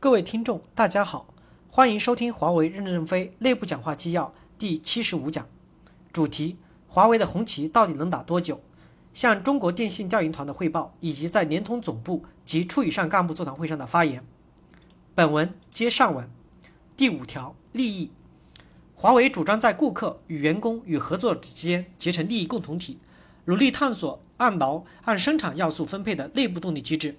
各位听众，大家好，欢迎收听华为任正非内部讲话纪要第七十五讲，主题：华为的红旗到底能打多久？向中国电信调研团的汇报，以及在联通总部及处以上干部座谈会上的发言。本文接上文。第五条，利益。华为主张在顾客与员工与合作之间结成利益共同体，努力探索按劳按生产要素分配的内部动力机制。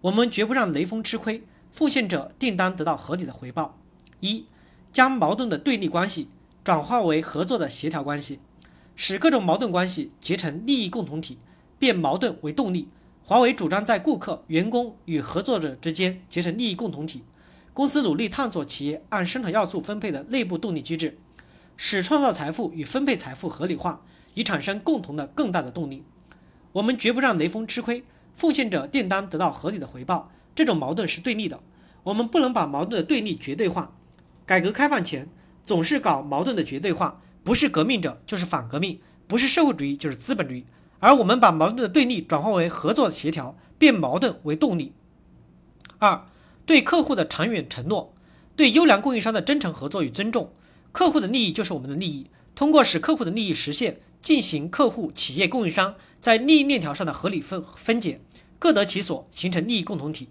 我们绝不让雷锋吃亏，奉献者订单得到合理的回报。一，将矛盾的对立关系转化为合作的协调关系，使各种矛盾关系结成利益共同体，变矛盾为动力。华为主张在顾客、员工与合作者之间结成利益共同体。公司努力探索企业按生产要素分配的内部动力机制，使创造财富与分配财富合理化，以产生共同的更大的动力。我们绝不让雷锋吃亏，奉献者订单得到合理的回报。这种矛盾是对立的，我们不能把矛盾的对立绝对化。改革开放前总是搞矛盾的绝对化，不是革命者就是反革命，不是社会主义就是资本主义。而我们把矛盾的对立转化为合作协调，变矛盾为动力。二。对客户的长远承诺，对优良供应商的真诚合作与尊重，客户的利益就是我们的利益。通过使客户的利益实现，进行客户、企业、供应商在利益链条上的合理分分解，各得其所，形成利益共同体。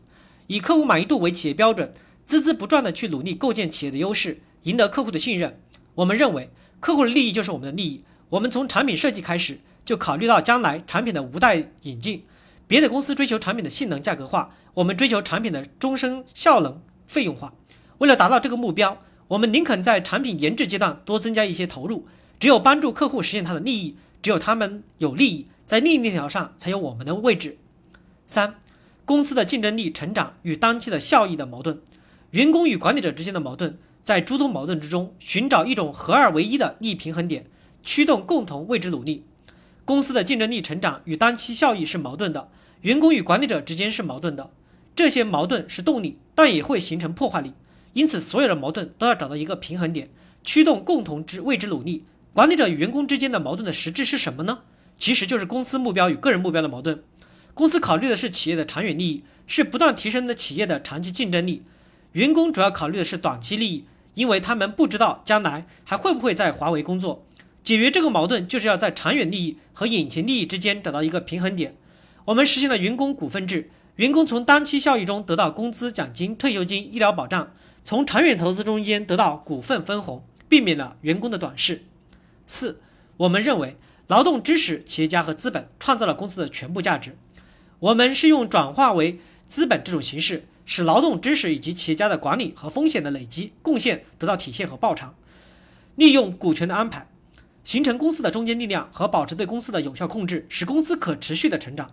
以客户满意度为企业标准，孜孜不倦地去努力构建企业的优势，赢得客户的信任。我们认为，客户的利益就是我们的利益。我们从产品设计开始就考虑到将来产品的无代引进。别的公司追求产品的性能价格化。我们追求产品的终身效能费用化。为了达到这个目标，我们宁肯在产品研制阶段多增加一些投入。只有帮助客户实现他的利益，只有他们有利益，在利益链条上才有我们的位置。三、公司的竞争力成长与当期的效益的矛盾，员工与管理者之间的矛盾，在诸多矛盾之中寻找一种合二为一的利平衡点，驱动共同为之努力。公司的竞争力成长与当期效益是矛盾的，员工与管理者之间是矛盾的。这些矛盾是动力，但也会形成破坏力。因此，所有的矛盾都要找到一个平衡点，驱动共同之为之努力。管理者与员工之间的矛盾的实质是什么呢？其实就是公司目标与个人目标的矛盾。公司考虑的是企业的长远利益，是不断提升的企业的长期竞争力。员工主要考虑的是短期利益，因为他们不知道将来还会不会在华为工作。解决这个矛盾，就是要在长远利益和眼前利益之间找到一个平衡点。我们实现了员工股份制。员工从当期效益中得到工资、奖金、退休金、医疗保障；从长远投资中间得到股份分红，避免了员工的短视。四，我们认为劳动支持企业家和资本创造了公司的全部价值。我们是用转化为资本这种形式，使劳动知识以及企业家的管理和风险的累积贡献得到体现和报偿。利用股权的安排，形成公司的中坚力量和保持对公司的有效控制，使公司可持续的成长。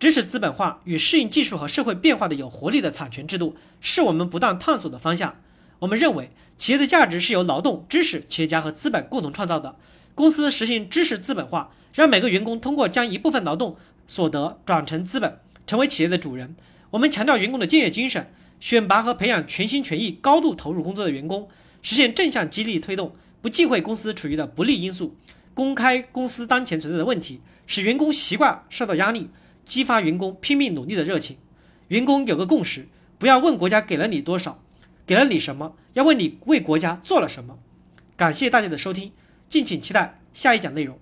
知识资本化与适应技术和社会变化的有活力的产权制度，是我们不断探索的方向。我们认为，企业的价值是由劳动、知识、企业家和资本共同创造的。公司实行知识资本化，让每个员工通过将一部分劳动所得转成资本，成为企业的主人。我们强调员工的敬业精神，选拔和培养全心全意、高度投入工作的员工，实现正向激励推动，不忌讳公司处于的不利因素，公开公司当前存在的问题，使员工习惯受到压力。激发员工拼命努力的热情。员工有个共识：不要问国家给了你多少，给了你什么，要问你为国家做了什么。感谢大家的收听，敬请期待下一讲内容。